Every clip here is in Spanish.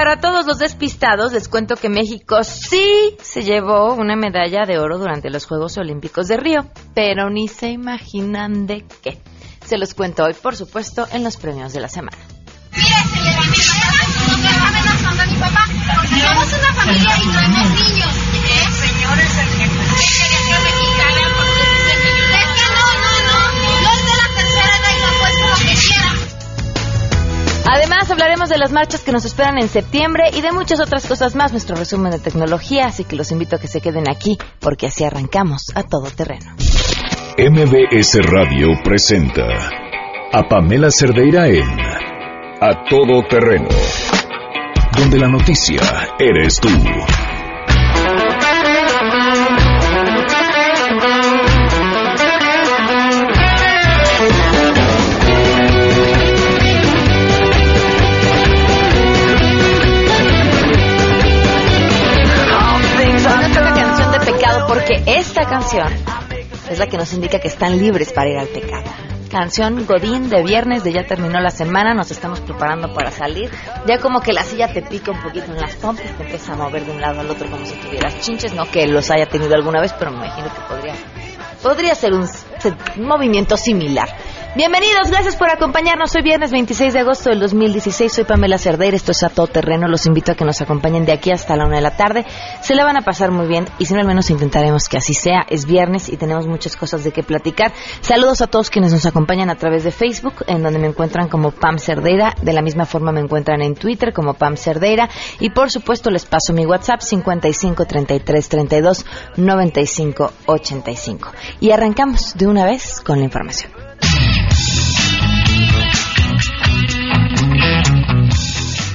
para todos los despistados, les cuento que México sí se llevó una medalla de oro durante los Juegos Olímpicos de Río, pero ni se imaginan de qué. Se los cuento hoy, por supuesto, en los premios de la semana. somos una familia y no niños. Señores, Además, hablaremos de las marchas que nos esperan en septiembre y de muchas otras cosas más, nuestro resumen de tecnología, así que los invito a que se queden aquí, porque así arrancamos a todo terreno. MBS Radio presenta a Pamela Cerdeira en A Todo Terreno, donde la noticia eres tú. Porque esta canción es la que nos indica que están libres para ir al pecado. Canción Godín de viernes, de ya terminó la semana, nos estamos preparando para salir. Ya como que la silla te pica un poquito en las pompas, te empieza a mover de un lado al otro como si tuvieras chinches, no que los haya tenido alguna vez, pero me imagino que podría, podría ser un movimiento similar. Bienvenidos, gracias por acompañarnos. Hoy viernes 26 de agosto del 2016. Soy Pamela Cerdeira, esto es A Todo Terreno. Los invito a que nos acompañen de aquí hasta la una de la tarde. Se la van a pasar muy bien y si no, al menos intentaremos que así sea. Es viernes y tenemos muchas cosas de qué platicar. Saludos a todos quienes nos acompañan a través de Facebook, en donde me encuentran como Pam Cerdeira. De la misma forma me encuentran en Twitter como Pam Cerdeira. Y por supuesto les paso mi WhatsApp 55 33 32 95 85. Y arrancamos de una vez con la información. Thank you.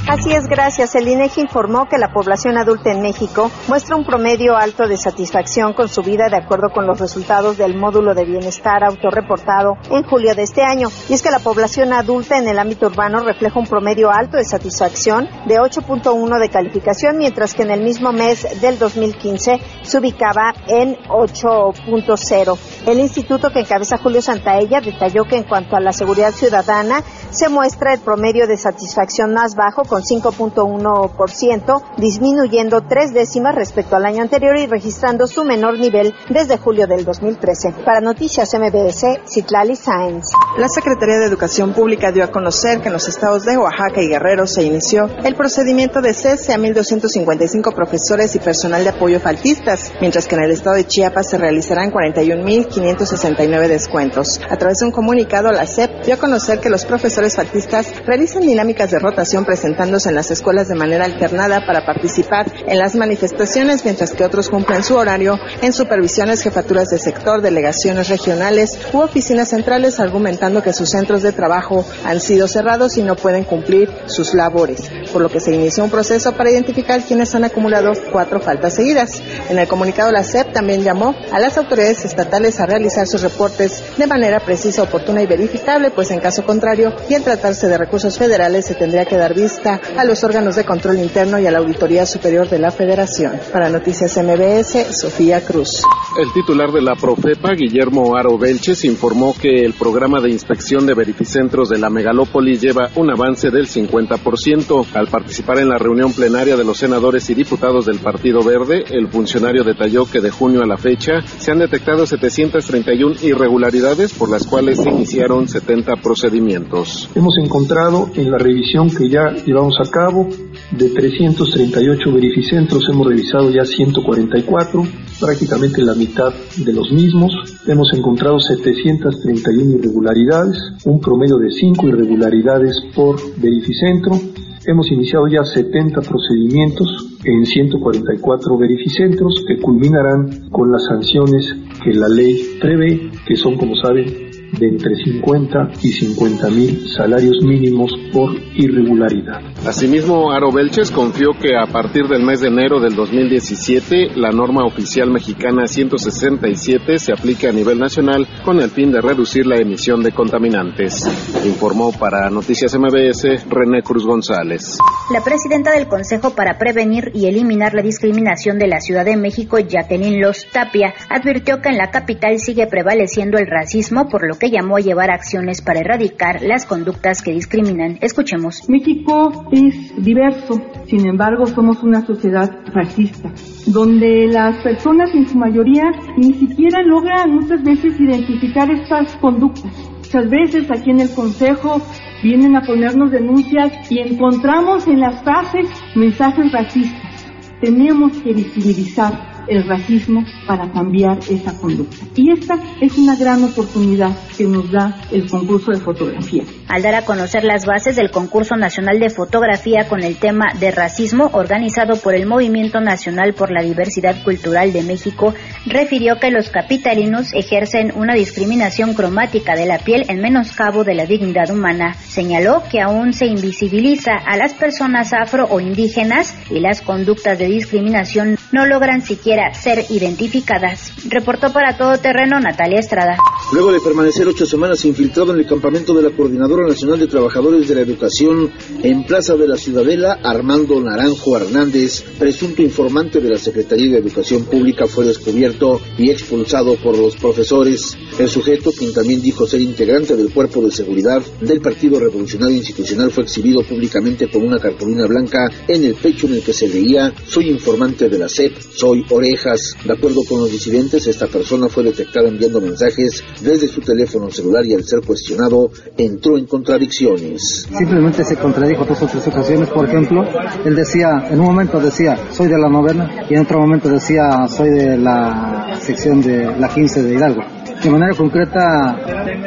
Así es, gracias. El INEGI informó que la población adulta en México muestra un promedio alto de satisfacción con su vida de acuerdo con los resultados del módulo de bienestar autorreportado en julio de este año. Y es que la población adulta en el ámbito urbano refleja un promedio alto de satisfacción de 8.1 de calificación, mientras que en el mismo mes del 2015 se ubicaba en 8.0. El instituto que encabeza Julio Santaella detalló que en cuanto a la seguridad ciudadana se muestra el promedio de satisfacción más bajo con 5.1%, disminuyendo tres décimas respecto al año anterior y registrando su menor nivel desde julio del 2013. Para Noticias MBS, Citlali Sáenz. La Secretaría de Educación Pública dio a conocer que en los estados de Oaxaca y Guerrero se inició el procedimiento de cese a 1.255 profesores y personal de apoyo faltistas, mientras que en el estado de Chiapas se realizarán 41.569 descuentos. A través de un comunicado, la SEP dio a conocer que los profesores faltistas realizan dinámicas de rotación presentando en las escuelas de manera alternada para participar en las manifestaciones, mientras que otros cumplen su horario en supervisiones, jefaturas de sector, delegaciones regionales u oficinas centrales, argumentando que sus centros de trabajo han sido cerrados y no pueden cumplir sus labores, por lo que se inició un proceso para identificar quienes han acumulado cuatro faltas seguidas. En el comunicado, la SEP también llamó a las autoridades estatales a realizar sus reportes de manera precisa, oportuna y verificable, pues en caso contrario, y en tratarse de recursos federales, se tendría que dar vista a los órganos de control interno y a la Auditoría Superior de la Federación. Para Noticias MBS, Sofía Cruz. El titular de la Profepa, Guillermo Aro Belches, informó que el programa de inspección de verificentros de la megalópolis lleva un avance del 50%. Al participar en la reunión plenaria de los senadores y diputados del Partido Verde, el funcionario detalló que de junio a la fecha se han detectado 731 irregularidades por las cuales se iniciaron 70 procedimientos. Hemos encontrado en la revisión que ya llevamos a cabo. De 338 verificentros hemos revisado ya 144, prácticamente la mitad de los mismos. Hemos encontrado 731 irregularidades, un promedio de 5 irregularidades por verificentro. Hemos iniciado ya 70 procedimientos en 144 verificentros que culminarán con las sanciones que la ley prevé, que son, como saben, de entre 50 y 50 mil salarios mínimos por irregularidad. Asimismo, Aro Belches confió que a partir del mes de enero del 2017 la norma oficial mexicana 167 se aplique a nivel nacional con el fin de reducir la emisión de contaminantes. Informó para Noticias MBS René Cruz González. La presidenta del Consejo para Prevenir y Eliminar la Discriminación de la Ciudad de México, Jacqueline Los Tapia, advirtió que en la capital sigue prevaleciendo el racismo, por lo que que llamó a llevar acciones para erradicar las conductas que discriminan. Escuchemos. México es diverso, sin embargo somos una sociedad racista, donde las personas en su mayoría ni siquiera logran muchas veces identificar estas conductas. Muchas veces aquí en el Consejo vienen a ponernos denuncias y encontramos en las frases mensajes racistas. Tenemos que visibilizar el racismo para cambiar esa conducta. Y esta es una gran oportunidad que nos da el concurso de fotografía. Al dar a conocer las bases del concurso nacional de fotografía con el tema de racismo organizado por el Movimiento Nacional por la Diversidad Cultural de México, refirió que los capitalinos ejercen una discriminación cromática de la piel en menoscabo de la dignidad humana. Señaló que aún se invisibiliza a las personas afro o indígenas y las conductas de discriminación no logran siquiera ser identificadas. Reportó para todo terreno Natalia Estrada. Luego de permanecer ocho semanas infiltrado en el campamento de la Coordinadora Nacional de Trabajadores de la Educación en Plaza de la Ciudadela, Armando Naranjo Hernández, presunto informante de la Secretaría de Educación Pública, fue descubierto y expulsado por los profesores. El sujeto, quien también dijo ser integrante del cuerpo de seguridad del Partido Revolucionario Institucional, fue exhibido públicamente con una cartulina blanca en el pecho en el que se leía Soy informante de la SEP, soy orejas. De acuerdo con los disidentes, esta persona fue detectada enviando mensajes desde su teléfono celular y al ser cuestionado entró en contradicciones. Simplemente se contradijo dos o tres ocasiones, por ejemplo, él decía, en un momento decía, soy de la novena, y en otro momento decía, soy de la sección de la 15 de Hidalgo. De manera concreta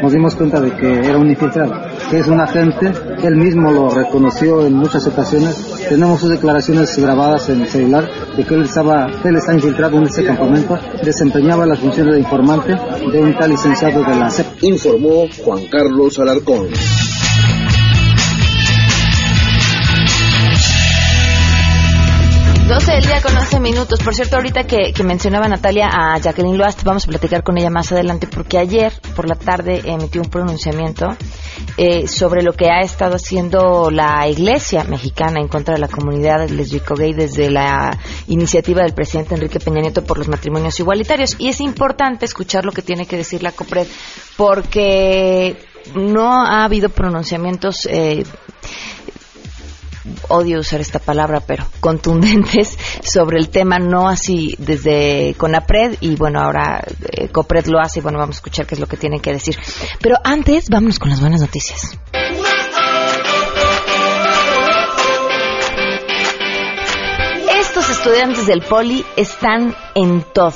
nos dimos cuenta de que era un infiltrado, que es un agente, él mismo lo reconoció en muchas ocasiones, tenemos sus declaraciones grabadas en el celular de que él estaba, él está infiltrado en ese campamento, desempeñaba las funciones de informante de un tal licenciado de la CEP. Informó Juan Carlos Alarcón. 12 del día con 11 minutos. Por cierto, ahorita que, que mencionaba Natalia a Jacqueline Loast, vamos a platicar con ella más adelante, porque ayer por la tarde emitió un pronunciamiento eh, sobre lo que ha estado haciendo la Iglesia mexicana en contra de la comunidad lesbico-gay desde la iniciativa del presidente Enrique Peña Nieto por los matrimonios igualitarios. Y es importante escuchar lo que tiene que decir la COPRED, porque no ha habido pronunciamientos. Eh, odio usar esta palabra, pero contundentes sobre el tema, no así desde CONAPRED y bueno, ahora eh, COPRED lo hace y bueno, vamos a escuchar qué es lo que tienen que decir. Pero antes, vámonos con las buenas noticias. Estos estudiantes del Poli están en todo.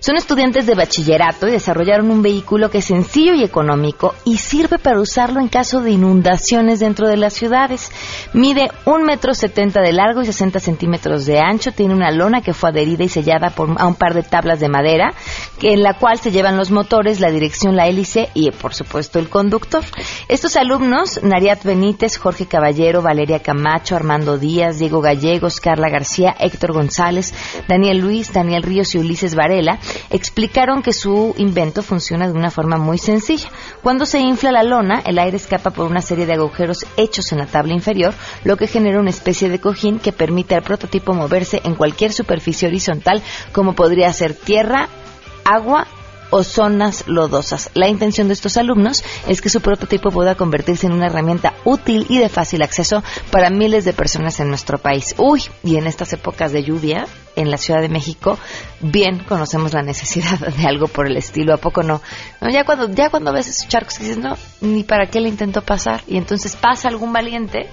Son estudiantes de bachillerato y desarrollaron un vehículo que es sencillo y económico y sirve para usarlo en caso de inundaciones dentro de las ciudades. Mide un metro setenta de largo y 60 centímetros de ancho. Tiene una lona que fue adherida y sellada por, a un par de tablas de madera, en la cual se llevan los motores, la dirección, la hélice y, por supuesto, el conductor. Estos alumnos, Nariat Benítez, Jorge Caballero, Valeria Camacho, Armando Díaz, Diego Gallegos, Carla García, Héctor González, Daniel Luis, Daniel Ríos y Ulises Varela, explicaron que su invento funciona de una forma muy sencilla. Cuando se infla la lona, el aire escapa por una serie de agujeros hechos en la tabla inferior, lo que genera una especie de cojín que permite al prototipo moverse en cualquier superficie horizontal, como podría ser tierra, agua o zonas lodosas. La intención de estos alumnos es que su prototipo pueda convertirse en una herramienta útil y de fácil acceso para miles de personas en nuestro país. Uy, y en estas épocas de lluvia en la Ciudad de México, bien conocemos la necesidad de algo por el estilo, ¿a poco no? no ya cuando ya cuando ves esos charcos dices, no, ni para qué le intento pasar y entonces pasa algún valiente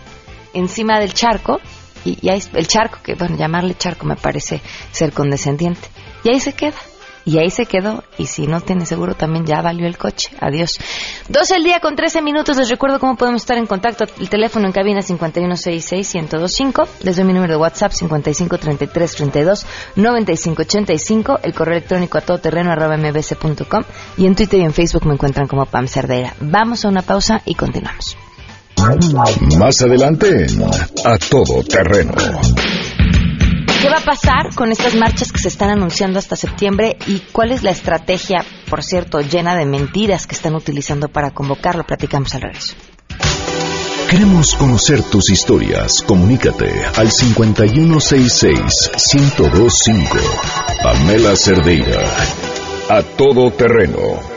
encima del charco y, y ahí el charco, que bueno, llamarle charco me parece ser condescendiente, y ahí se queda y ahí se quedó. Y si no tiene seguro, también ya valió el coche. Adiós. 12 el día con 13 minutos. Les recuerdo cómo podemos estar en contacto. El teléfono en cabina 5166-1025. Les doy mi número de WhatsApp 553332-9585. El correo electrónico a todoterreno. Y en Twitter y en Facebook me encuentran como Pam Cerdeira. Vamos a una pausa y continuamos. Más adelante A Todo Terreno. ¿Qué va a pasar con estas marchas que se están anunciando hasta septiembre y cuál es la estrategia, por cierto, llena de mentiras que están utilizando para convocarlo? Platicamos al regreso. Queremos conocer tus historias. Comunícate al 5166-1025. Pamela Cerdeira. A todo terreno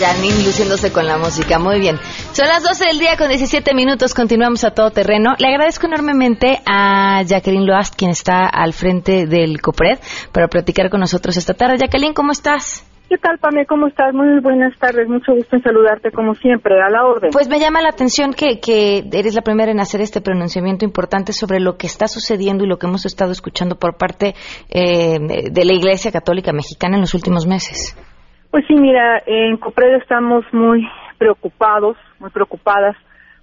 Janine, luciéndose con la música. Muy bien. Son las 12 del día con 17 minutos. Continuamos a todo terreno. Le agradezco enormemente a Jacqueline Loast, quien está al frente del COPRED, para platicar con nosotros esta tarde. Jacqueline, ¿cómo estás? ¿Qué tal, Pame? ¿Cómo estás? Muy buenas tardes. Mucho gusto en saludarte, como siempre, a la orden. Pues me llama la atención que, que eres la primera en hacer este pronunciamiento importante sobre lo que está sucediendo y lo que hemos estado escuchando por parte eh, de la Iglesia Católica Mexicana en los últimos meses. Pues sí, mira, en COPRED estamos muy preocupados, muy preocupadas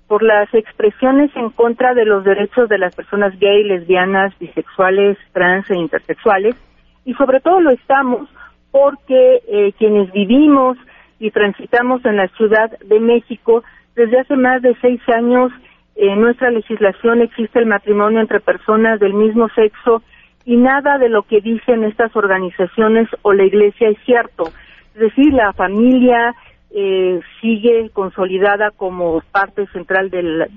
por las expresiones en contra de los derechos de las personas gay, lesbianas, bisexuales, trans e intersexuales. Y sobre todo lo estamos porque eh, quienes vivimos y transitamos en la Ciudad de México, desde hace más de seis años en nuestra legislación existe el matrimonio entre personas del mismo sexo y nada de lo que dicen estas organizaciones o la Iglesia es cierto. Decir, la familia eh, sigue consolidada como parte central del,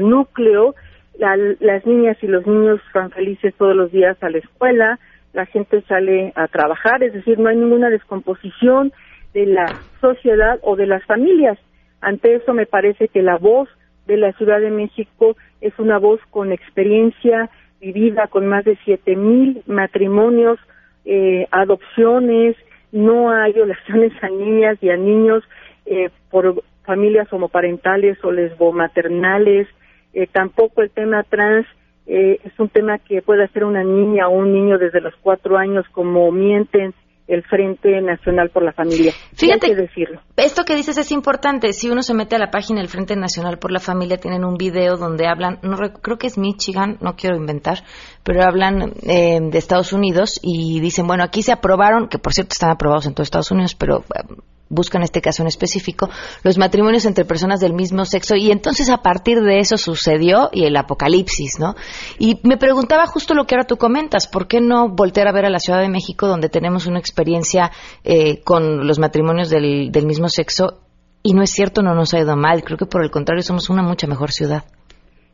núcleo. las niñas y los niños van felices todos los días a la escuela, la gente sale a trabajar, es decir, no hay ninguna descomposición de la sociedad o de las familias. Ante eso me parece que la voz de la Ciudad de México es una voz con experiencia vivida, con más de siete mil matrimonios, eh, adopciones, no hay violaciones a niñas y a niños eh, por familias homoparentales o lesbomaternales, eh, tampoco el tema trans eh, es un tema que puede hacer una niña o un niño desde los cuatro años, como mienten el Frente Nacional por la Familia. Fíjate, decirlo. esto que dices es importante. Si uno se mete a la página del Frente Nacional por la Familia, tienen un video donde hablan, no creo que es Michigan, no quiero inventar, pero hablan eh, de Estados Unidos y dicen, bueno, aquí se aprobaron, que por cierto están aprobados en todo Estados Unidos, pero eh, buscan este caso en específico, los matrimonios entre personas del mismo sexo y entonces a partir de eso sucedió y el apocalipsis, ¿no? Y me preguntaba justo lo que ahora tú comentas, ¿por qué no voltear a ver a la Ciudad de México donde tenemos una experiencia eh, con los matrimonios del, del mismo sexo y no es cierto, no nos ha ido mal, creo que por el contrario somos una mucha mejor ciudad.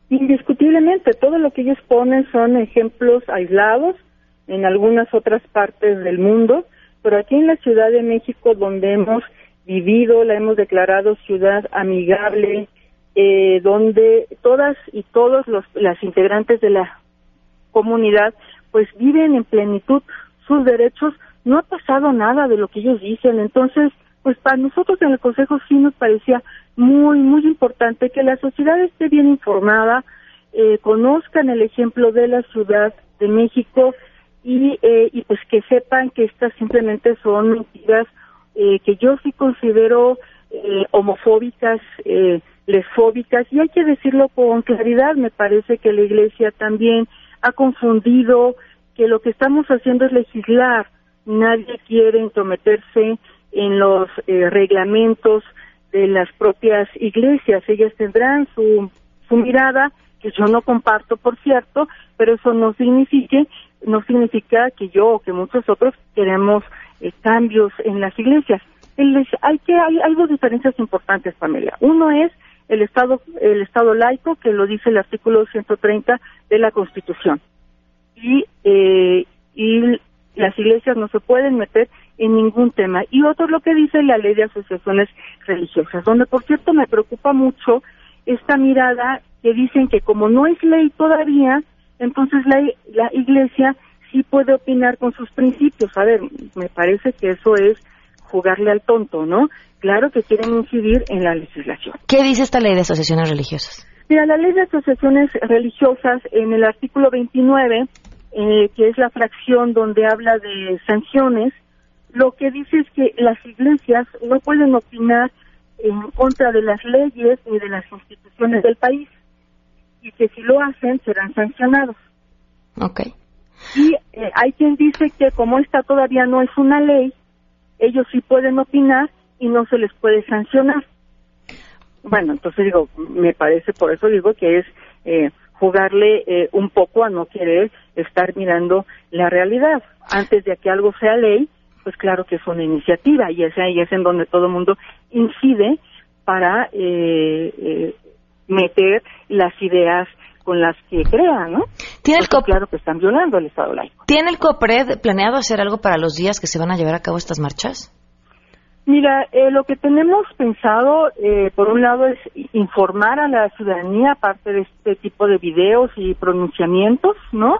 Indiscutiblemente, todo lo que ellos ponen son ejemplos aislados en algunas otras partes del mundo, pero aquí en la Ciudad de México, donde hemos vivido, la hemos declarado ciudad amigable, eh, donde todas y todos los, las integrantes de la comunidad pues viven en plenitud sus derechos, no ha pasado nada de lo que ellos dicen, entonces pues para nosotros en el Consejo sí nos parecía muy, muy importante que la sociedad esté bien informada, eh, conozcan el ejemplo de la Ciudad de México y, eh, y pues que sepan que estas simplemente son mentiras eh, que yo sí considero eh, homofóbicas, eh, lesfóbicas, y hay que decirlo con claridad, me parece que la Iglesia también ha confundido que lo que estamos haciendo es legislar, nadie quiere intrometerse en los eh, reglamentos de las propias iglesias, ellas tendrán su, su mirada, que yo no comparto, por cierto, pero eso no significa no significa que yo o que muchos otros queremos eh, cambios en las iglesias. hay que hay, hay dos diferencias importantes, Pamela. Uno es el estado el estado laico que lo dice el artículo 130 de la Constitución y eh, y las iglesias no se pueden meter en ningún tema y otro es lo que dice la ley de asociaciones religiosas donde por cierto me preocupa mucho esta mirada que dicen que como no es ley todavía entonces la, la iglesia sí puede opinar con sus principios. A ver, me parece que eso es jugarle al tonto, ¿no? Claro que quieren incidir en la legislación. ¿Qué dice esta ley de asociaciones religiosas? Mira, la ley de asociaciones religiosas en el artículo 29, eh, que es la fracción donde habla de sanciones, lo que dice es que las iglesias no pueden opinar en contra de las leyes ni de las instituciones del país y que si lo hacen serán sancionados. Ok. Y eh, hay quien dice que como esta todavía no es una ley, ellos sí pueden opinar y no se les puede sancionar. Bueno, entonces digo, me parece, por eso digo que es eh, jugarle eh, un poco a no querer estar mirando la realidad. Antes de que algo sea ley, pues claro que es una iniciativa y es ahí es en donde todo el mundo incide para eh, eh, meter las ideas con las que crean, ¿no? ¿Tiene el claro que están violando el Estado laico. ¿Tiene el COPRED planeado hacer algo para los días que se van a llevar a cabo estas marchas? Mira, eh, lo que tenemos pensado, eh, por un lado, es informar a la ciudadanía, aparte de este tipo de videos y pronunciamientos, ¿no?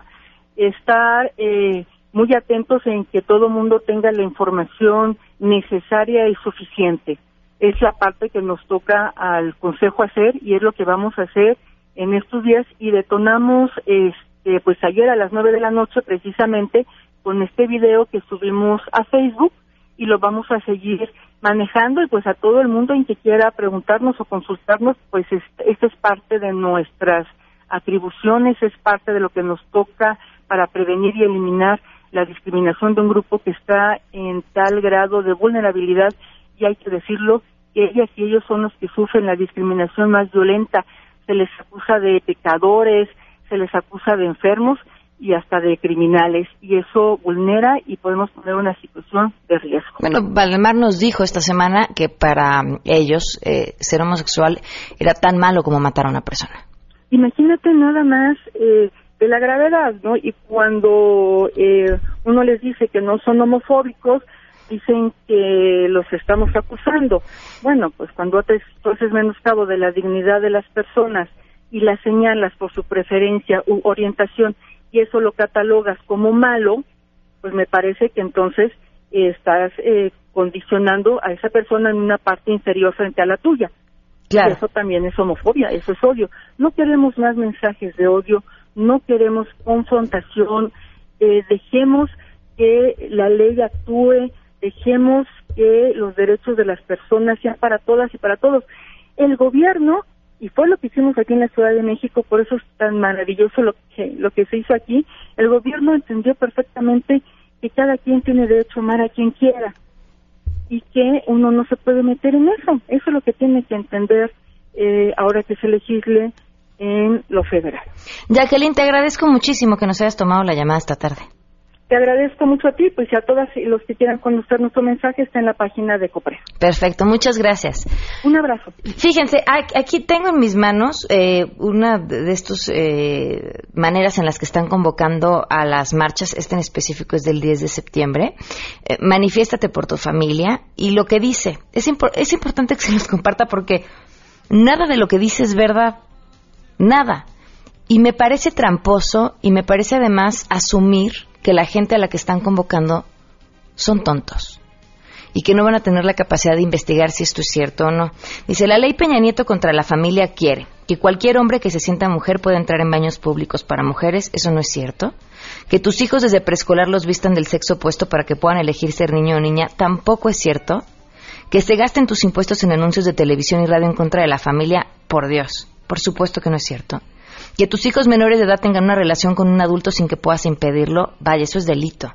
Estar eh, muy atentos en que todo mundo tenga la información necesaria y suficiente. Es la parte que nos toca al Consejo hacer y es lo que vamos a hacer en estos días y detonamos, este, pues ayer a las nueve de la noche precisamente con este video que subimos a Facebook y lo vamos a seguir manejando y pues a todo el mundo en que quiera preguntarnos o consultarnos, pues esto es parte de nuestras atribuciones, es parte de lo que nos toca para prevenir y eliminar la discriminación de un grupo que está en tal grado de vulnerabilidad y hay que decirlo, ellas y ellos son los que sufren la discriminación más violenta. Se les acusa de pecadores, se les acusa de enfermos y hasta de criminales y eso vulnera y podemos poner una situación de riesgo. Bueno, Valdemar nos dijo esta semana que para ellos eh, ser homosexual era tan malo como matar a una persona. Imagínate nada más eh, de la gravedad, ¿no? Y cuando eh, uno les dice que no son homofóbicos, dicen que los estamos acusando. Bueno, pues cuando haces, haces menoscabo de la dignidad de las personas y las señalas por su preferencia u orientación y eso lo catalogas como malo, pues me parece que entonces estás eh, condicionando a esa persona en una parte inferior frente a la tuya. Claro. Eso también es homofobia, eso es odio. No queremos más mensajes de odio, no queremos confrontación, eh, dejemos que la ley actúe, dejemos que los derechos de las personas sean para todas y para todos. El gobierno y fue lo que hicimos aquí en la Ciudad de México, por eso es tan maravilloso lo que, lo que se hizo aquí. El gobierno entendió perfectamente que cada quien tiene derecho a amar a quien quiera y que uno no se puede meter en eso. Eso es lo que tiene que entender eh, ahora que se legisle en lo federal. Jacqueline, te agradezco muchísimo que nos hayas tomado la llamada esta tarde. Te agradezco mucho a ti, pues y a todas los que quieran conocer nuestro mensaje está en la página de COPRE. Perfecto, muchas gracias. Un abrazo. Fíjense, aquí tengo en mis manos eh, una de estas eh, maneras en las que están convocando a las marchas, este en específico es del 10 de septiembre. Eh, manifiéstate por tu familia y lo que dice, es, es importante que se nos comparta porque nada de lo que dice es verdad, nada. Y me parece tramposo y me parece además asumir que la gente a la que están convocando son tontos y que no van a tener la capacidad de investigar si esto es cierto o no. Dice, la ley Peña Nieto contra la familia quiere que cualquier hombre que se sienta mujer pueda entrar en baños públicos para mujeres, eso no es cierto. Que tus hijos desde preescolar los vistan del sexo opuesto para que puedan elegir ser niño o niña, tampoco es cierto. Que se gasten tus impuestos en anuncios de televisión y radio en contra de la familia, por Dios, por supuesto que no es cierto. Que tus hijos menores de edad tengan una relación con un adulto sin que puedas impedirlo, vaya, eso es delito.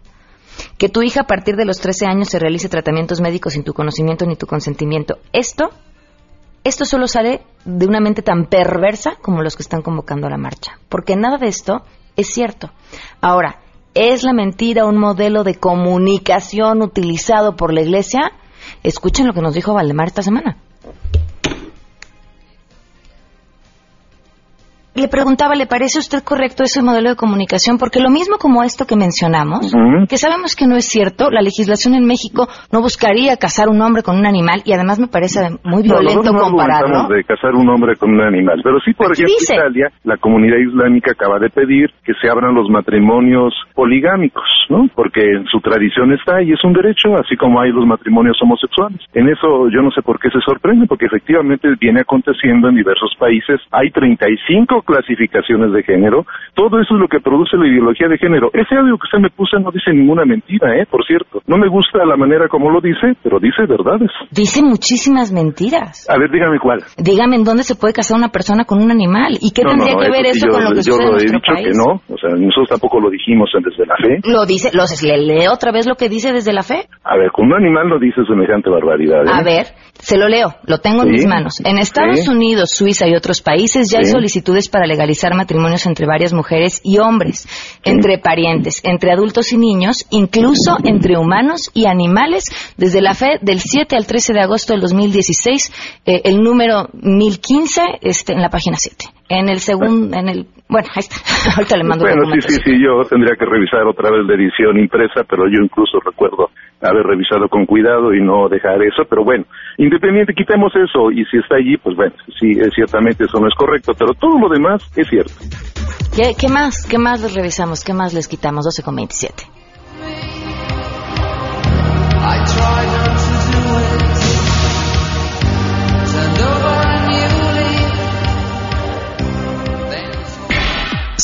Que tu hija a partir de los 13 años se realice tratamientos médicos sin tu conocimiento ni tu consentimiento. Esto, esto solo sale de una mente tan perversa como los que están convocando a la marcha. Porque nada de esto es cierto. Ahora, ¿es la mentira un modelo de comunicación utilizado por la Iglesia? Escuchen lo que nos dijo Valdemar esta semana. Le preguntaba, ¿le parece a usted correcto ese modelo de comunicación? Porque lo mismo como esto que mencionamos, que sabemos que no es cierto, la legislación en México no buscaría casar un hombre con un animal y además me parece muy violento no, compararlo. de casar un hombre con un animal, pero sí, por ejemplo, en Italia, la comunidad islámica acaba de pedir que se abran los matrimonios poligámicos, ¿no? Porque en su tradición está y es un derecho, así como hay los matrimonios homosexuales. En eso yo no sé por qué se sorprende, porque efectivamente viene aconteciendo en diversos países. Hay 35 clasificaciones de género, todo eso es lo que produce la ideología de género. Ese audio que usted me puso no dice ninguna mentira, ¿eh? Por cierto. No me gusta la manera como lo dice, pero dice verdades. Dice muchísimas mentiras. A ver, dígame cuál. Dígame en dónde se puede casar una persona con un animal. ¿Y qué tendría que ver eso, con lo que sucede en nuestro país? Yo he dicho que no. O sea, nosotros tampoco lo dijimos desde la fe. Lo dice, lo, le lee otra vez lo que dice desde la fe. A ver, con un animal no dice semejante barbaridad. ¿eh? A ver, se lo leo, lo tengo en mis manos. En Estados Unidos, Suiza y otros países ya hay solicitudes para legalizar matrimonios entre varias mujeres y hombres, entre parientes, entre adultos y niños, incluso entre humanos y animales, desde la fe del 7 al 13 de agosto del 2016, eh, el número 1015 este, en la página 7. En el segundo, en el, bueno, ahí está. Ahorita le mando. Bueno, sí, sí, sí, yo tendría que revisar otra vez la edición impresa, pero yo incluso recuerdo haber revisado con cuidado y no dejar eso, pero bueno, independiente, quitemos eso y si está allí, pues bueno, sí, ciertamente eso no es correcto, pero todo lo demás es cierto. ¿Qué, qué más? ¿Qué más les revisamos? ¿Qué más les quitamos? 12 con 27.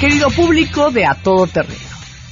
Querido público de A Todo Terreno,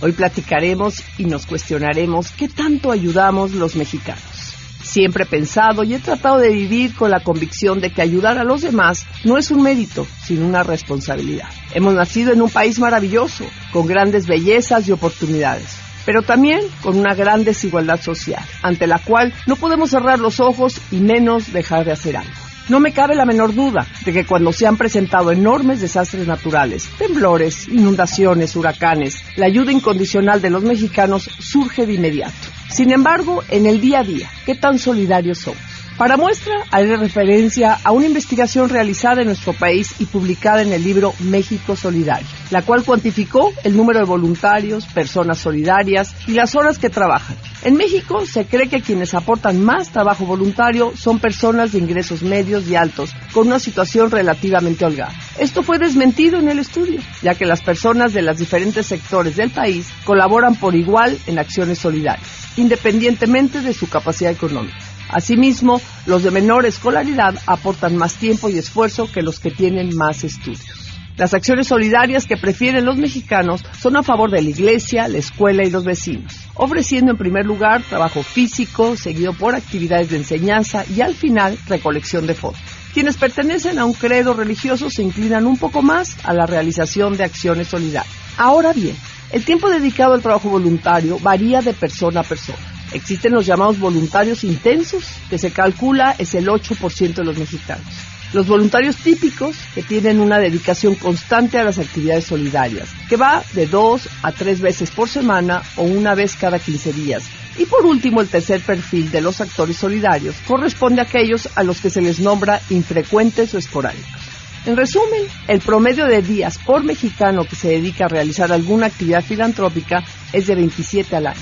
hoy platicaremos y nos cuestionaremos qué tanto ayudamos los mexicanos. Siempre he pensado y he tratado de vivir con la convicción de que ayudar a los demás no es un mérito, sino una responsabilidad. Hemos nacido en un país maravilloso, con grandes bellezas y oportunidades pero también con una gran desigualdad social, ante la cual no podemos cerrar los ojos y menos dejar de hacer algo. No me cabe la menor duda de que cuando se han presentado enormes desastres naturales, temblores, inundaciones, huracanes, la ayuda incondicional de los mexicanos surge de inmediato. Sin embargo, en el día a día, ¿qué tan solidarios somos? Para muestra, haré referencia a una investigación realizada en nuestro país y publicada en el libro México Solidario, la cual cuantificó el número de voluntarios, personas solidarias y las horas que trabajan. En México se cree que quienes aportan más trabajo voluntario son personas de ingresos medios y altos, con una situación relativamente holgada. Esto fue desmentido en el estudio, ya que las personas de los diferentes sectores del país colaboran por igual en acciones solidarias, independientemente de su capacidad económica. Asimismo, los de menor escolaridad aportan más tiempo y esfuerzo que los que tienen más estudios. Las acciones solidarias que prefieren los mexicanos son a favor de la iglesia, la escuela y los vecinos, ofreciendo en primer lugar trabajo físico, seguido por actividades de enseñanza y al final recolección de fondos. Quienes pertenecen a un credo religioso se inclinan un poco más a la realización de acciones solidarias. Ahora bien, el tiempo dedicado al trabajo voluntario varía de persona a persona. Existen los llamados voluntarios intensos, que se calcula es el 8% de los mexicanos. Los voluntarios típicos, que tienen una dedicación constante a las actividades solidarias, que va de dos a tres veces por semana o una vez cada 15 días. Y por último, el tercer perfil de los actores solidarios corresponde a aquellos a los que se les nombra infrecuentes o esporádicos. En resumen, el promedio de días por mexicano que se dedica a realizar alguna actividad filantrópica es de 27 al año.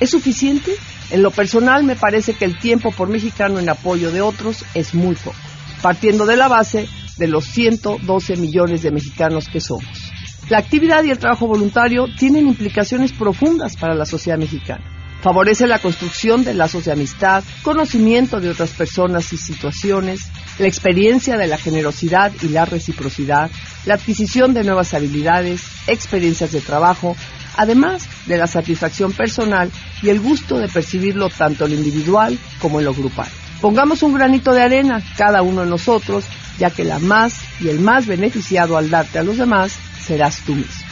¿Es suficiente? En lo personal me parece que el tiempo por mexicano en apoyo de otros es muy poco, partiendo de la base de los 112 millones de mexicanos que somos. La actividad y el trabajo voluntario tienen implicaciones profundas para la sociedad mexicana. Favorece la construcción de lazos de amistad, conocimiento de otras personas y situaciones, la experiencia de la generosidad y la reciprocidad, la adquisición de nuevas habilidades, experiencias de trabajo, además de la satisfacción personal y el gusto de percibirlo tanto en lo individual como en lo grupal. Pongamos un granito de arena, cada uno de nosotros, ya que la más y el más beneficiado al darte a los demás serás tú mismo.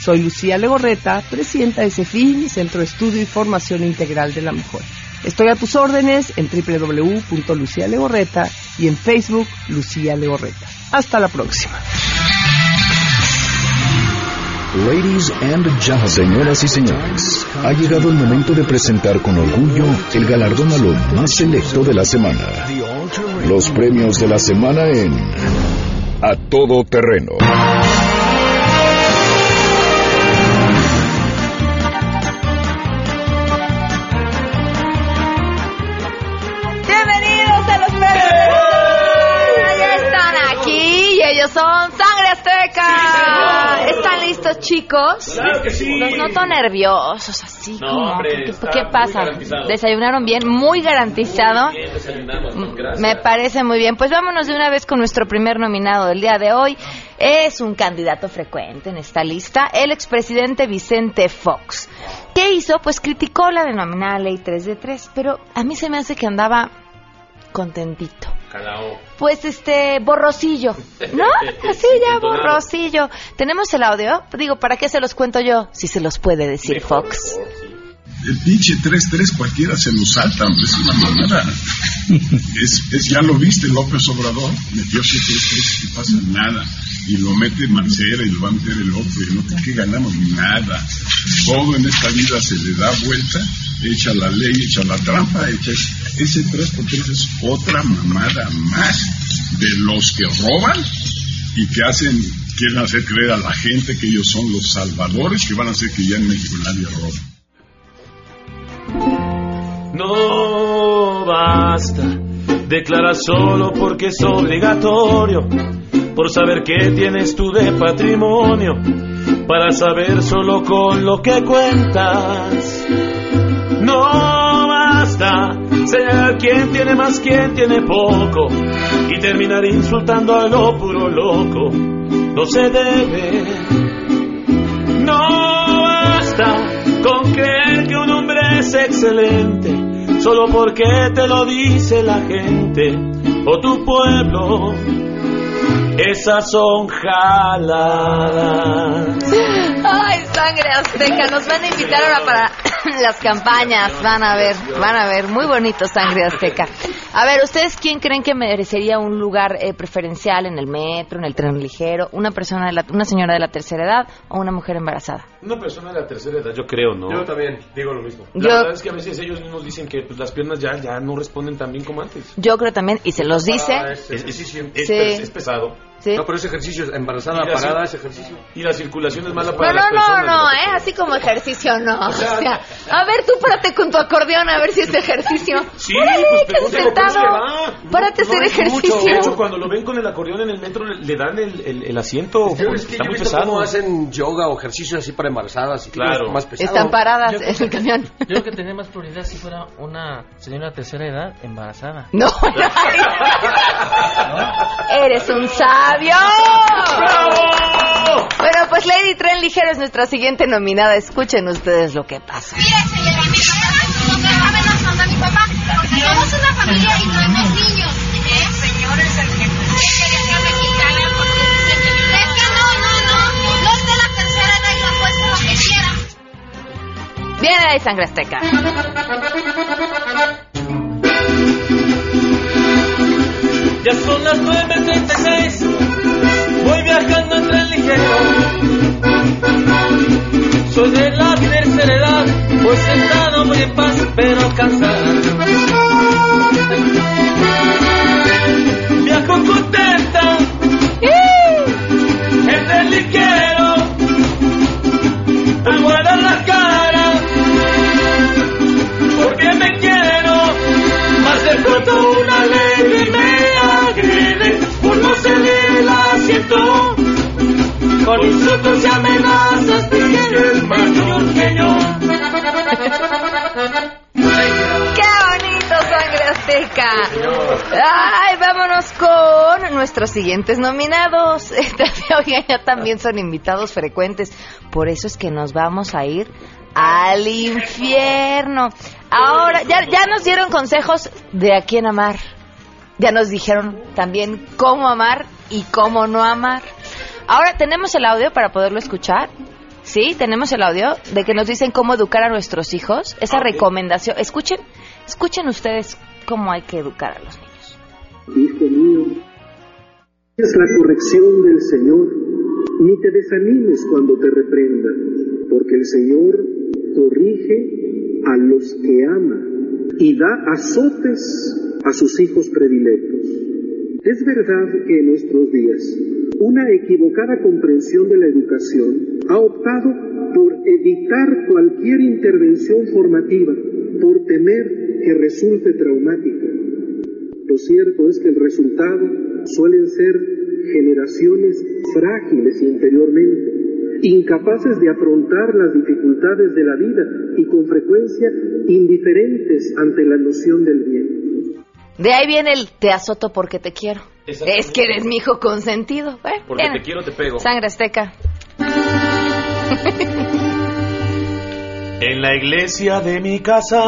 Soy Lucía Legorreta, presidenta de CEFIN, Centro de Estudio y Formación Integral de la Mujer. Estoy a tus órdenes en www.lucialegorreta y en Facebook Lucía Legorreta. Hasta la próxima. Ladies and gentlemen, señoras y señores, ha llegado el momento de presentar con orgullo el galardón a lo más selecto de la semana. Los premios de la semana en A Todo Terreno. Ellos son Sangre Azteca. ¿Están listos, chicos? Claro que sí. Los noto nerviosos, así No, como. hombre, ¿Qué, muy pasa? ¿Desayunaron bien? Muy garantizado. Bien, desayunamos, Mm, gracias. Me parece muy bien. Pues vámonos de una vez con nuestro primer nominado del día de hoy. Es un candidato frecuente en esta lista, el expresidente Vicente Fox. ¿Qué hizo? Pues criticó la denominada ley 3 de 3, pero a mí se me hace que andaba contentito. Calao. Pues este, borrosillo, ¿no? Así ya, borrosillo. ¿Tenemos el audio? Digo, ¿para qué se los cuento yo? Si se los puede decir Fox. El pinche 3-3 cualquiera se lo salta, hombre, es una mamada. Es, es, ya lo viste, López Obrador, metió 7-3 y pasa nada. Y lo mete Marcela y lo va a meter el otro. Y el otro, ¿qué ganamos? Nada. Todo en esta vida se le da vuelta, echa la ley, echa la trampa, echa ese 3x3 es otra mamada más de los que roban y que hacen, quieren hacer creer a la gente que ellos son los salvadores, que van a hacer que ya en México nadie roba. No basta declarar solo porque es obligatorio, por saber qué tienes tú de patrimonio, para saber solo con lo que cuentas. No basta señalar quién tiene más, quién tiene poco, y terminar insultando a lo puro loco. No se debe. No basta con creer que un hombre es excelente, solo porque te lo dice la gente o tu pueblo. Esas son jaladas. Ay, sangre azteca, nos van a invitar ahora para las campañas, van a ver, van a ver, muy bonito sangre azteca. A ver, ¿ustedes quién creen que merecería un lugar eh, preferencial en el metro, en el tren ligero? ¿Una persona, de la, una señora de la tercera edad o una mujer embarazada? Una persona de la tercera edad, yo creo, ¿no? Yo también digo lo mismo. La Yo- verdad es que a veces ellos mismos dicen que pues, las piernas ya, ya no responden tan bien como antes. Yo creo también, y se los dice. Ah, es Es, es- Sí. es- es pesado. Sí. No, pero ese ejercicio, embarazada, la parada, cir- es ejercicio. Y la circulación es mala No, para no, las no, personas. no, ¿no? ¿eh? Así como ejercicio, no. O sea, a ver, tú párate con tu acordeón a ver si es ejercicio. Sí, Órale, pues qué pregúntale, sentado. Párate a No hacer es mucho. ejercicio. De hecho, cuando lo ven con el acordeón en el metro, le, le dan el, el, el asiento. Yo, porque es que está yo muy pesado. cómo hacen yoga o ejercicios así para embarazadas. Y Claro. más pesado. Están paradas Yo en el camión. Yo creo que tendría más prioridad si fuera una señora de tercera edad embarazada. No, eres un sabio. Bueno, pues Lady Tren Ligero es nuestra siguiente nominada. Escuchen ustedes lo que pasa. Mire, señora, mi papá, nos manda mi papá, porque somos una familia y tenemos niños. ¿Eh, señor, es el que... Es que decía mexicana, Ya son las 9.36, voy viajando en tren ligero. Soy de la tercera edad, voy sentado muy en paz, pero cansado. Y amenazas, mayor. ¡Qué bonito, Sangre Azteca! ¡Ay, vámonos con nuestros siguientes nominados! Oigan, ya también son invitados frecuentes. Por eso es que nos vamos a ir al infierno. Ahora, ya, ya nos dieron consejos de a quién amar. Ya nos dijeron también cómo amar y cómo no amar. Ahora tenemos el audio para poderlo escuchar. Sí, tenemos el audio de que nos dicen cómo educar a nuestros hijos. Esa recomendación. Escuchen, escuchen ustedes cómo hay que educar a los niños. Hijo mío, es la corrección del Señor, ni te desanimes cuando te reprenda, porque el Señor corrige a los que ama y da azotes a sus hijos predilectos. Es verdad que en nuestros días una equivocada comprensión de la educación ha optado por evitar cualquier intervención formativa por temer que resulte traumática. Lo cierto es que el resultado suelen ser generaciones frágiles interiormente, incapaces de afrontar las dificultades de la vida y con frecuencia indiferentes ante la noción del bien. De ahí viene el te azoto porque te quiero. Es que eres mi hijo consentido. Eh, Porque bien. te quiero, te pego. Sangre azteca. En la iglesia de mi casa,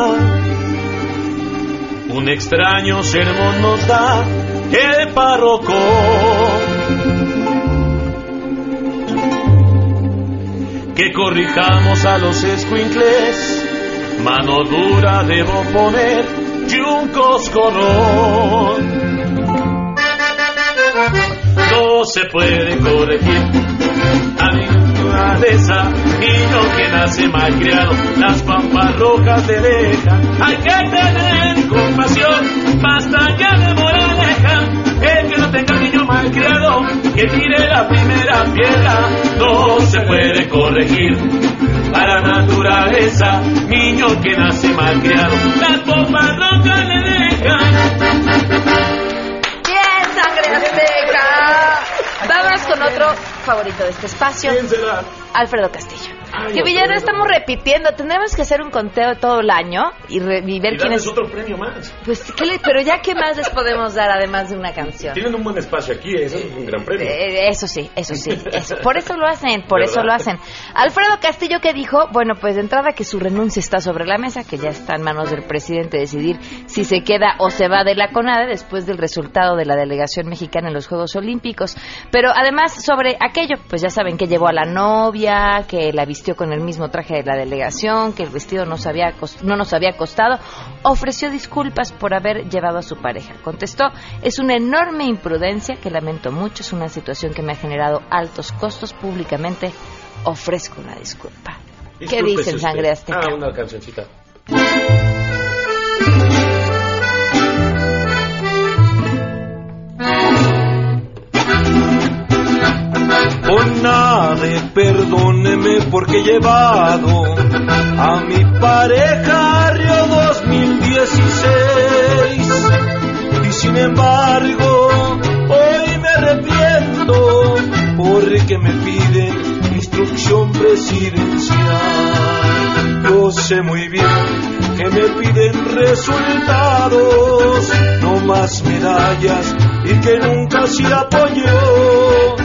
un extraño sermón nos da el párroco. Que corrijamos a los escuincles, mano dura debo poner y un coscorrón. No se puede corregir a mi naturaleza, niño que nace malcriado, las pampas rojas te dejan. Hay que tener compasión, basta ya de moraleja. El que no tenga niño malcriado, que tire la primera piedra, no se puede corregir. A la naturaleza, niño que nace malcriado, las pampas rojas le dejan. Con otro favorito de este espacio. ¿Quién será? Alfredo Castillo. Que Villano estamos repitiendo. Tendremos que hacer un conteo todo el año y, re- y ver Y quién darles es. otro premio más. Pues, ¿qué le- pero ya, ¿qué más les podemos dar además de una canción? Tienen un buen espacio aquí, eso es un gran premio. Eh, eso sí, eso sí, eso. Por eso lo hacen, por eso ¿Verdad? lo hacen. Alfredo Castillo que dijo, bueno, pues de entrada que su renuncia está sobre la mesa, que ya está en manos del presidente decidir si se queda o se va de la CONADE después del resultado de la delegación mexicana en los Juegos Olímpicos. Pero además sobre aquello, pues ya saben que llevó a la novia, que la vistió con el mismo traje de la delegación, que el vestido no, había nos había costado, ofreció disculpas por haber llevado a su pareja. Contestó, es una enorme imprudencia que lamento mucho, es una situación que me ha generado altos costos públicamente, ofrezco una disculpa. ¿Qué dicen, usted. sangre azteca? Ah, una cancioncita. Perdóneme porque he llevado a mi pareja Río 2016 y sin embargo hoy me arrepiento porque me piden instrucción presidencial. Yo sé muy bien que me piden resultados, no más medallas y que nunca se apoyó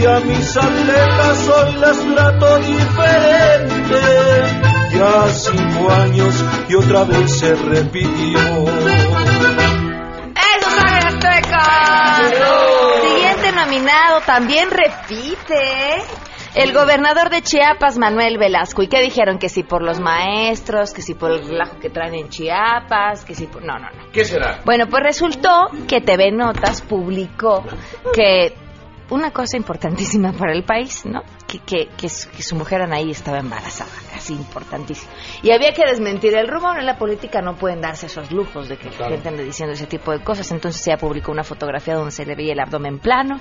y a mis atletas hoy las trato diferente. Ya cinco años y otra vez se repitió. ¡Eso, Sangre Azteca! Siguiente nominado también repite. El gobernador de Chiapas, Manuel Velasco. ¿Y qué dijeron? Que si por los maestros, que si por el relajo que traen en Chiapas, que si por... No, no, no. ¿Qué será? Bueno, pues resultó que TV Notas publicó que una cosa importantísima para el país, ¿no? Que, que, que, su, que su mujer Anaí estaba embarazada, así importantísimo. Y había que desmentir el rumor. En la política no pueden darse esos lujos de que la Claro. gente ande diciendo ese tipo de cosas. Entonces ella publicó una fotografía donde se le veía el abdomen plano.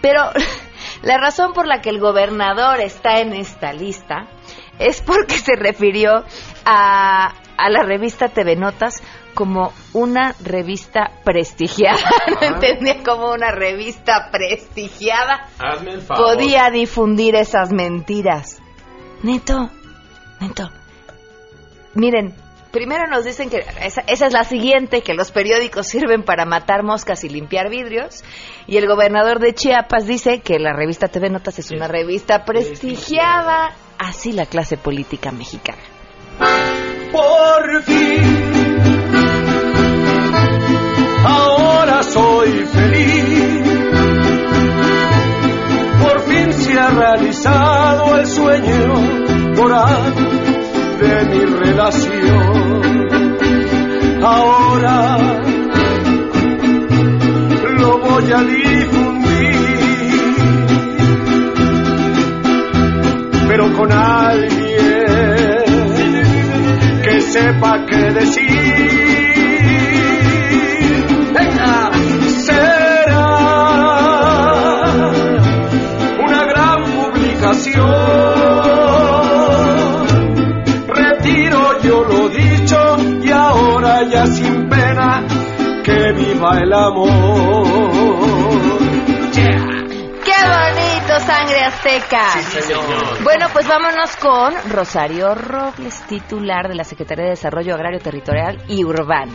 Pero la razón por la que el gobernador está en esta lista es porque se refirió a, a la revista TV Notas como una revista prestigiada. No entendía como una revista prestigiada Hazme el favor. podía difundir esas mentiras. Neto, neto. Miren, primero nos dicen que esa, esa es la siguiente, que los periódicos sirven para matar moscas y limpiar vidrios. Y el gobernador de Chiapas dice que la revista TV Notas es una revista prestigiada. Así la clase política mexicana. Por fin, feliz. Por fin se ha realizado el sueño moral de mi relación. Ahora lo voy a difundir, pero con alguien amor. ¡Qué bonito, sangre azteca! Bueno, pues vámonos con Rosario Robles, titular de la Secretaría de Desarrollo Agrario Territorial y Urbano.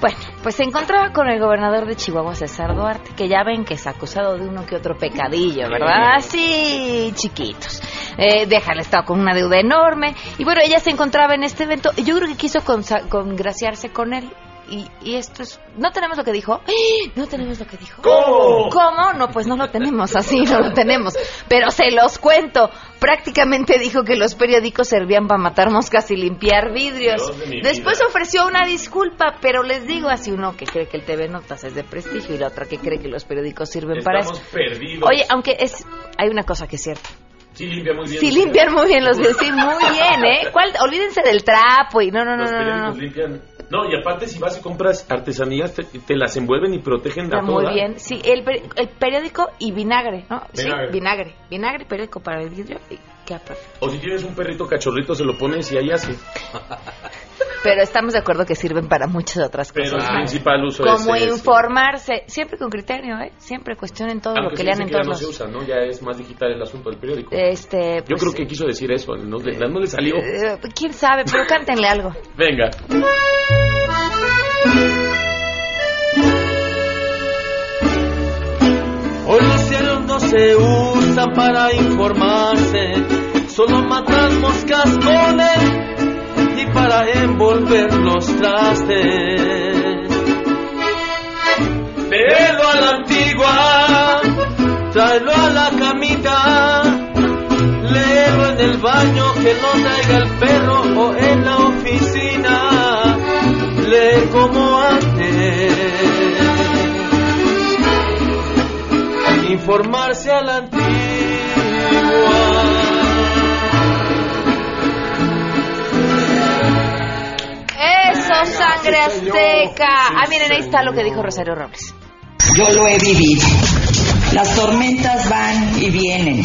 Bueno, pues se encontraba con el gobernador de Chihuahua, César Duarte, que ya ven que es acusado de uno que otro pecadillo, ¿verdad? Así, chiquitos. Eh, deja el Estado con una deuda enorme. Y bueno, ella se encontraba en este evento y yo creo que quiso congraciarse con él. Y, y esto es... ¿No tenemos lo que dijo? ¡Ah! ¿No tenemos lo que dijo? ¿Cómo? ¿Cómo? No, pues no lo tenemos, así no lo tenemos. Pero se los cuento. Prácticamente dijo que los periódicos servían para matar moscas y limpiar vidrios. De Después vida. ofreció una disculpa, pero les digo así uno que cree que el TV Notas es de prestigio y la otra que cree que los periódicos sirven para eso. perdidos. Oye, aunque es hay una cosa que es cierta. Sí, limpia muy bien. Sí limpian muy bien los vidrios, sí, muy bien, ¿eh? ¿Cuál? Olvídense del trapo y no, no, no, Los no, no, limpian. No, y aparte si vas y compras artesanías, te, te las envuelven y protegen Está a muy toda. bien. Sí, el, el periódico y vinagre, ¿no? Vinagre. Sí, vinagre. Vinagre, periódico para el vidrio y queda perfecto. O si tienes un perrito cachorrito, se lo pones y ahí hace. Pero estamos de acuerdo que sirven para muchas otras Pero cosas. el más. principal uso Como es ese. informarse, siempre con criterio, ¿eh? Siempre cuestionen todo Aunque lo que lean en que ya todos no los... se usa, ¿no? Ya es más digital el asunto del periódico. Este, Yo pues, creo que quiso decir eso, no, le- no le salió. eh, ¿Quién sabe? Pero cántenle algo. Venga. Hoy los cielos no se usan para informarse, solo matan moscas con él y para envolver los trastes. Velo a la antigua, tráelo a la camita, léelo en el baño, que no traiga el perro o en la oficina, lee como antes informarse a la antigua. Eso, sangre azteca. Ah, miren, ahí está lo que dijo Rosario Robles. Yo lo he vivido. Las tormentas van y vienen.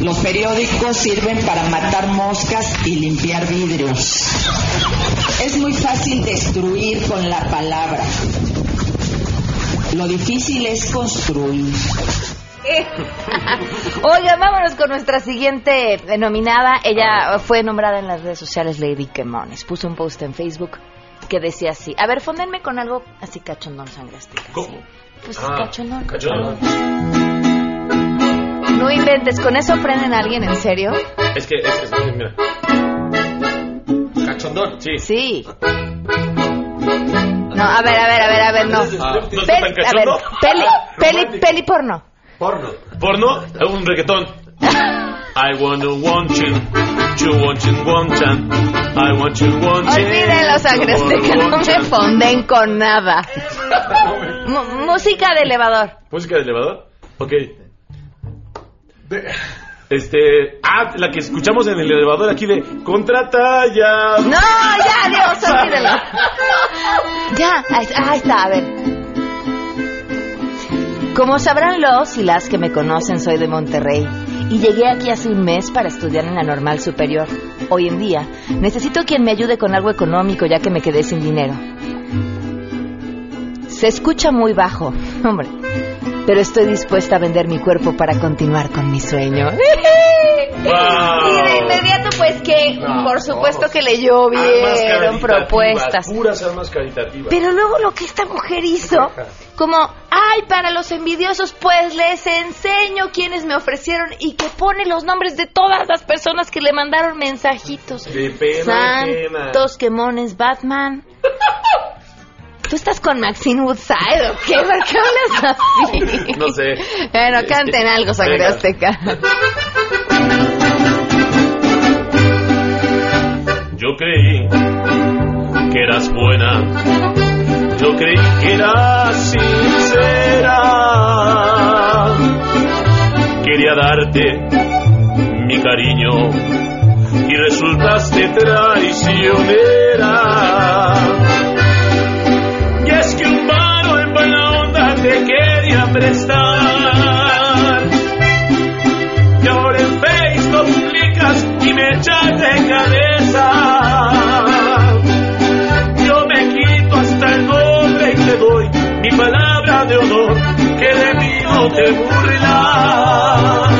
Los periódicos sirven para matar moscas y limpiar vidrios. Es muy fácil destruir con la palabra. Lo difícil es construir. Oigan, vámonos con nuestra siguiente nominada. Ella fue nombrada en las redes sociales Lady Quemones. Puso un post en Facebook que decía así. A ver, fóndenme con algo así cachondón, sangre azteca. ¿Cómo? Pues Ah, cachondón. cachondón. No inventes, ¿con eso prenden a alguien en serio? Es que, es, es- mira. Cachondón, sí. Sí. No, a ver, a ver, a ver, a ver, no. ¿No está tan Peli- a ver, peli, peli, peli porno. Porno. ¿Porno? Un reggaetón. I wanna want you, you want you, want you. I want you, want you. Olvídenlo, sangre azteca, no me fonden con nada. Música de elevador. ¿Música de elevador? Ok. Este. Ah, la que escuchamos en el elevador aquí de. Contrata ya. No, ya, Dios, olvídenlo. Ya, ahí, ahí está, a ver. Como sabrán los y las que me conocen, soy de Monterrey y llegué aquí hace un mes para estudiar en la normal superior. Hoy en día necesito quien me ayude con algo económico ya que me quedé sin dinero. Se escucha muy bajo, hombre, pero estoy dispuesta a vender mi cuerpo para continuar con mi sueño. Y de inmediato, pues que, No, por supuesto todos. que le llovieron propuestas. Puras armas caritativas. Pero luego lo que esta mujer hizo, como, ay, para los envidiosos, pues les enseño quienes me ofrecieron y que pone los nombres de todas las personas que le mandaron mensajitos. De pena. Santos quemones, Batman. ¿Tú estás con Maxine Woodside o qué? ¿Por qué hablas así? No sé. Bueno, canten algo, sangre azteca. Yo creí que eras buena, yo creí que eras sincera. Quería darte mi cariño y resultaste traicionera. Y es que un varo en buena onda te quería prestar. Y ahora en Facebook publicas y me echas de cabeza. que de mí no te burlas.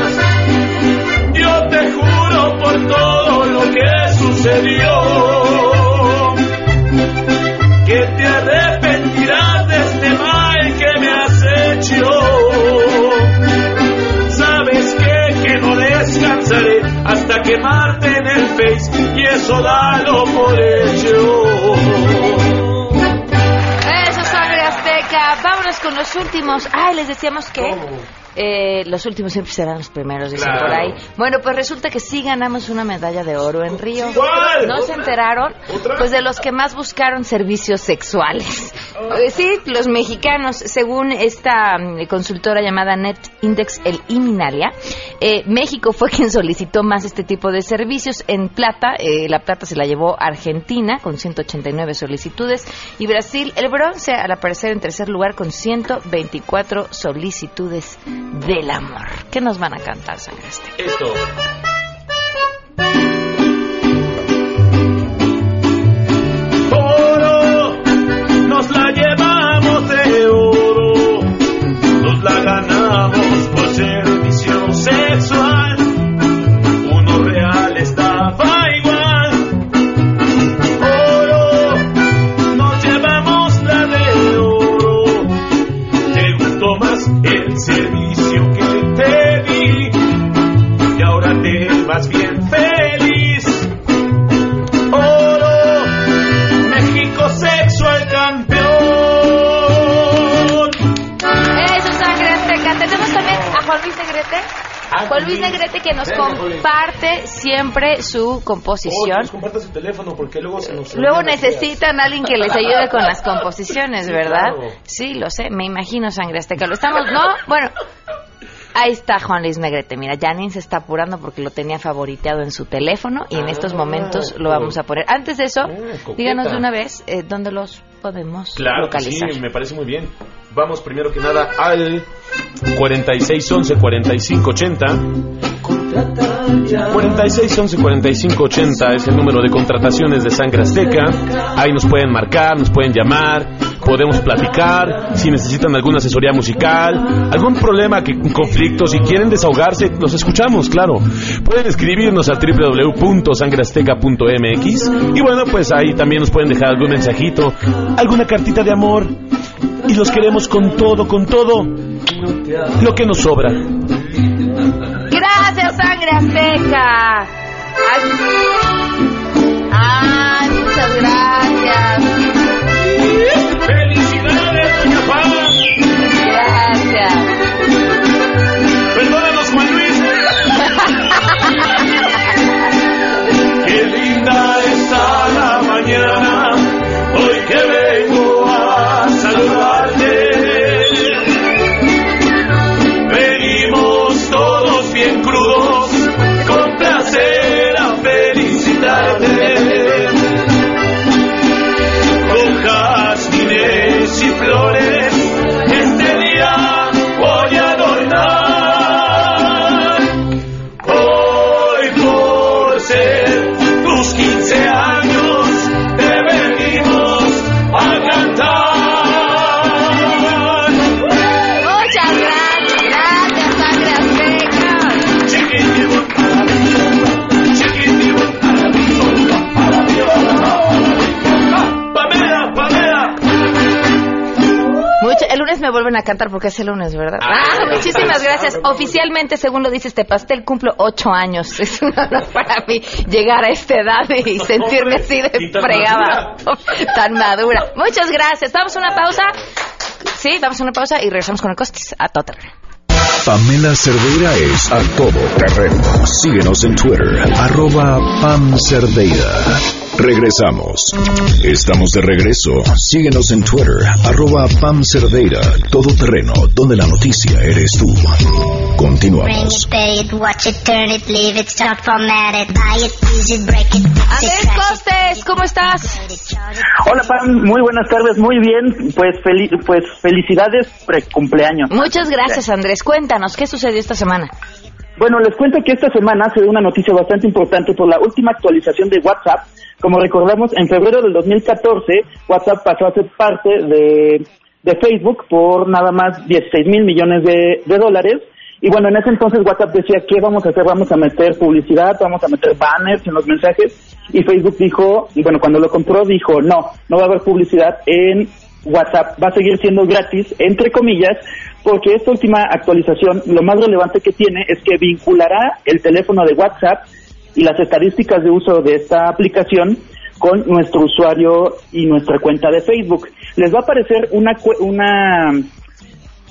Yo te juro por todo lo que sucedió. Últimos. Ay, les decíamos que eh, los últimos siempre serán los primeros, dicen Claro. por ahí. Bueno, pues resulta que sí ganamos una medalla de oro en Río. ¿Cuál? ¿No se enteraron? Pues de los que más buscaron servicios sexuales. Eh, Sí, los mexicanos, según esta mm, consultora llamada Net Index, el Iminalia, eh, México fue quien solicitó más este tipo de servicios. En plata, eh, la plata se la llevó Argentina con 189 solicitudes y Brasil, el bronce, al aparecer en tercer lugar con 124 solicitudes del amor. ¿Qué nos van a cantar, Sangre Azteca? Esto. La ganamos por servicio Luis Negrete que nos comparte siempre su composición. nos comparta su teléfono porque luego se nos Luego necesitan a alguien que les ayude con las composiciones, Sí, ¿verdad? claro. Sí, lo sé, me imagino Sangre Azteca. Lo estamos, ¿no? Bueno, ahí está Juan Luis Negrete. Mira, Janine se está apurando porque lo tenía favoriteado en su teléfono y en estos momentos lo vamos a poner. Antes de eso, coqueta. díganos de una vez eh, dónde los podemos Claro que sí, localizar. me parece muy bien. Vamos primero que nada al 4611-4580. 4611-4580 es el número de contrataciones de Sangre Azteca. Ahí nos pueden marcar, nos pueden llamar, podemos platicar. Si necesitan alguna asesoría musical, algún problema, que, conflicto, si quieren desahogarse, los escuchamos, claro. Pueden escribirnos al www.sangreazteca.mx y bueno, pues ahí también nos pueden dejar algún mensajito, alguna cartita de amor. Y los queremos con todo, con todo lo que nos sobra. Gracias, Sangre Azteca. Ay, muchas gracias. Vuelven a cantar porque es el lunes, ¿verdad? Ah, muchísimas gracias. Oficialmente, según lo dice este pastel, cumplo ocho años. Es un honor para mí llegar a esta edad y sentirme así de tan fregada, tan madura. Muchas gracias. Vamos a una pausa. Sí, vamos a una pausa y regresamos con el costis a terreno. Pamela Cerdeira es a todo terreno. Síguenos en Twitter, arroba Pam Cerdeira. Regresamos. Estamos de regreso. Síguenos en Twitter, arroba Pam Cerdeira. Todo terreno, donde la noticia eres tú. Continuamos. Pay it, watch it, turn it, leave it, start format it, buy it, use it, break it, fix it, Andrés. Costes, ¿cómo estás? Hola Pam, muy buenas tardes, muy bien, pues feli- pues felicidades pre cumpleaños. Muchas gracias, Andrés. Cuéntanos, ¿qué sucedió esta semana? Bueno, les cuento que esta semana se dio una noticia bastante importante por la última actualización de WhatsApp. Como recordamos, en febrero del 2014, WhatsApp pasó a ser parte de, Facebook por nada más 16 mil millones de, de dólares. Y bueno, en ese entonces WhatsApp decía, ¿qué vamos a hacer? Vamos a meter publicidad, vamos a meter banners en los mensajes. Y Facebook dijo, y bueno, cuando lo compró dijo, no, no va a haber publicidad en WhatsApp, va a seguir siendo gratis, entre comillas, porque esta última actualización, lo más relevante que tiene es que vinculará el teléfono de WhatsApp y las estadísticas de uso de esta aplicación con nuestro usuario y nuestra cuenta de Facebook. Les va a aparecer una, una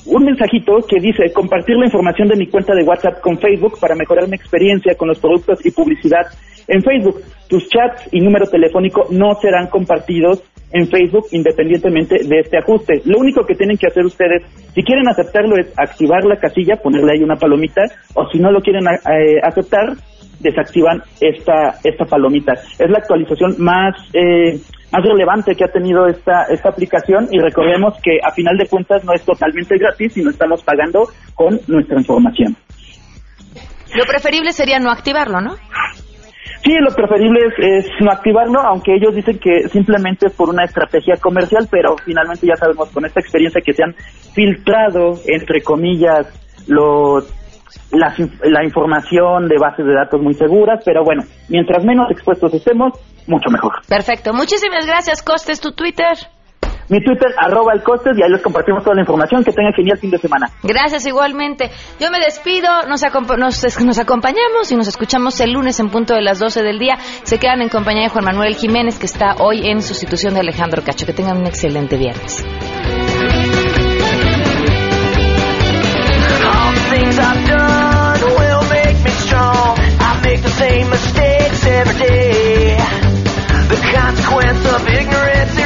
un mensajito que dice compartir la información de mi cuenta de WhatsApp con Facebook para mejorar mi experiencia con los productos y publicidad en Facebook. Tus chats y número telefónico no serán compartidos en Facebook independientemente de este ajuste. Lo único que tienen que hacer ustedes, si quieren aceptarlo, es activar la casilla, ponerle ahí una palomita, o si no lo quieren eh, aceptar, desactivan esta, esta palomita. Es la actualización más, eh, más relevante que ha tenido esta, esta aplicación y recordemos que a final de cuentas no es totalmente gratis, sino estamos pagando con nuestra información. Lo preferible sería no activarlo, ¿no? Sí, lo preferible es, no activarlo, aunque ellos dicen que simplemente es por una estrategia comercial, pero finalmente ya sabemos con esta experiencia que se han filtrado, entre comillas, los la, la, información de bases de datos muy seguras, pero bueno, mientras menos expuestos estemos, mucho mejor. Perfecto. Muchísimas gracias, Costes, tu Twitter. Mi Twitter, arroba el Costes, y ahí les compartimos toda la información. Que tengan genial fin de semana. Gracias, igualmente. Yo me despido, nos, nos, nos acompañamos y nos escuchamos el lunes en punto de las 12 del día. Se quedan en compañía de Juan Manuel Jiménez, que está hoy en sustitución de Alejandro Cacho. Que tengan un excelente viernes. make the same mistakes every day. The consequence of ignorance,